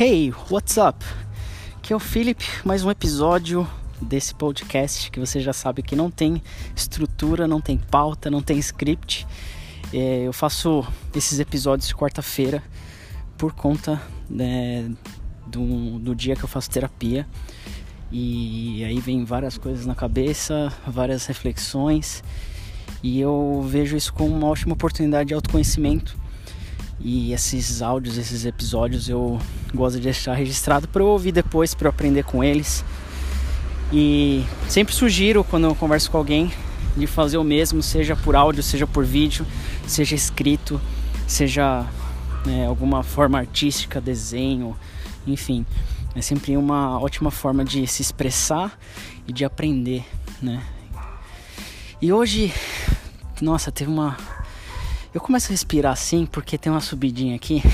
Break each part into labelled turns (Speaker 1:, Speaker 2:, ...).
Speaker 1: Hey, what's up? Aqui é o Felipe, mais um episódio desse podcast que você já sabe que não tem estrutura, não tem pauta, não tem script. É, eu faço esses episódios de quarta-feira por conta né, do, do dia que eu faço terapia. E aí vem várias coisas na cabeça, várias reflexões. E eu vejo isso como uma ótima oportunidade de autoconhecimento e esses áudios, esses episódios eu gosto de deixar registrado para eu ouvir depois, para eu aprender com eles. E sempre sugiro quando eu converso com alguém de fazer o mesmo, seja por áudio, seja por vídeo, seja escrito, seja né, alguma forma artística, desenho, enfim. É sempre uma ótima forma de se expressar e de aprender, né? E hoje, nossa, teve uma eu começo a respirar assim porque tem uma subidinha aqui.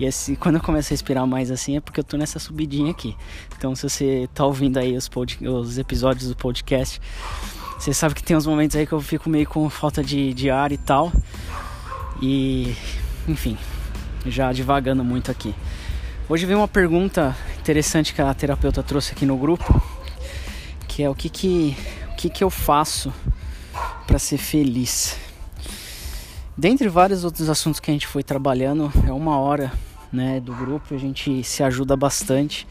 Speaker 1: E assim, quando eu começo a respirar mais assim é porque eu tô nessa subidinha aqui. Então, se você tá ouvindo aí os, pod... os episódios do podcast, você sabe que tem uns momentos aí que eu fico meio com falta de, de ar e tal. E, enfim, já divagando muito aqui. Hoje veio uma pergunta interessante que a terapeuta trouxe aqui no grupo, que é o que que, o que, que eu faço para ser feliz. Dentre vários outros assuntos que a gente foi trabalhando, é uma hora né, do grupo, a gente se ajuda bastante.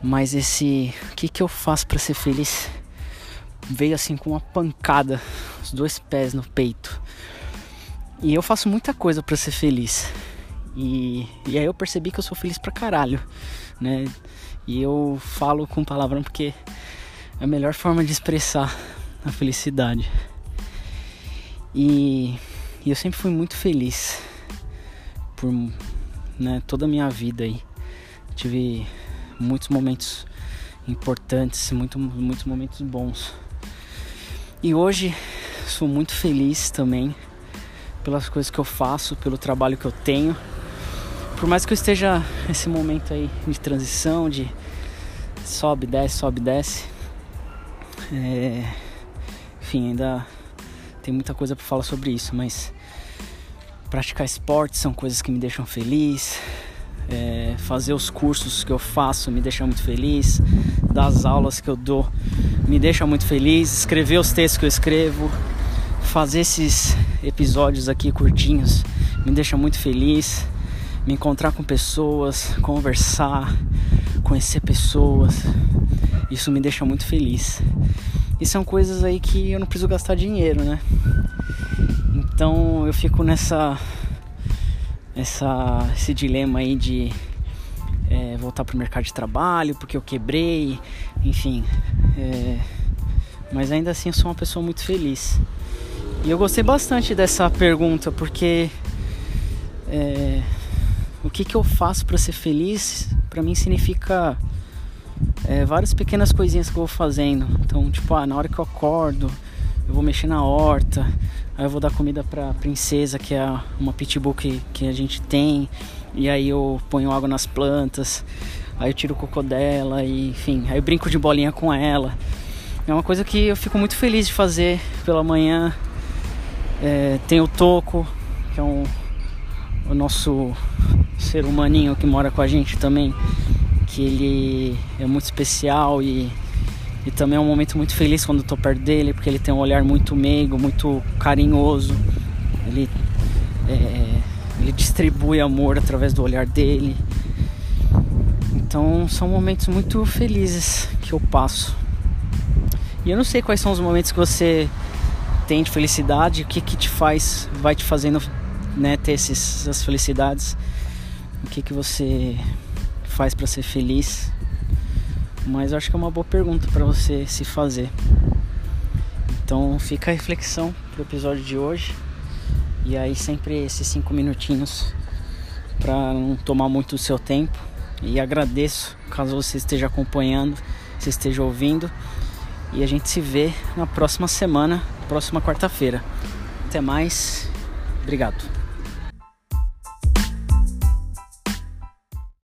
Speaker 1: Mas esse o que, que eu faço para ser feliz veio assim com uma pancada, os dois pés no peito. E eu faço muita coisa para ser feliz. E, e aí eu percebi que eu sou feliz pra caralho, né? E eu falo com palavrão porque é a melhor forma de expressar a felicidade. E e eu sempre fui muito feliz por né, toda a minha vida aí. Tive muitos momentos importantes, muito, muitos momentos bons. E hoje sou muito feliz também pelas coisas que eu faço, pelo trabalho que eu tenho. Por mais que eu esteja nesse momento aí de transição, de sobe, desce, sobe, desce. É... Enfim, ainda tem muita coisa para falar sobre isso, mas praticar esporte são coisas que me deixam feliz. É, fazer os cursos que eu faço me deixa muito feliz. Dar as aulas que eu dou me deixa muito feliz. Escrever os textos que eu escrevo. Fazer esses episódios aqui curtinhos me deixa muito feliz. Me encontrar com pessoas, conversar, conhecer pessoas. Isso me deixa muito feliz. E são coisas aí que eu não preciso gastar dinheiro, né? Então eu fico nessa, essa esse dilema aí de é, voltar pro mercado de trabalho porque eu quebrei, enfim. É, mas ainda assim eu sou uma pessoa muito feliz. E eu gostei bastante dessa pergunta porque é, o que, que eu faço para ser feliz para mim significa é, várias pequenas coisinhas que eu vou fazendo. Então, tipo, ah, na hora que eu acordo, eu vou mexer na horta, Aí eu vou dar comida pra princesa, que é uma pitbull que, que a gente tem. E aí eu ponho água nas plantas. Aí eu tiro o cocô dela, e, enfim, aí eu brinco de bolinha com ela. É uma coisa que eu fico muito feliz de fazer pela manhã. É, tem o Toco, que é um, o nosso ser humaninho que mora com a gente também, que ele é muito especial e e também é um momento muito feliz quando estou perto dele, porque ele tem um olhar muito meigo, muito carinhoso. Ele, é, ele distribui amor através do olhar dele. Então são momentos muito felizes que eu passo. E eu não sei quais são os momentos que você tem de felicidade, o que que te faz, vai te fazendo né, ter essas felicidades, o que que você faz para ser feliz. Mas eu acho que é uma boa pergunta para você se fazer. Então fica a reflexão pro episódio de hoje. E aí sempre esses cinco minutinhos para não tomar muito o seu tempo. E agradeço caso você esteja acompanhando, você esteja ouvindo. E a gente se vê na próxima semana, próxima quarta-feira. Até mais. Obrigado.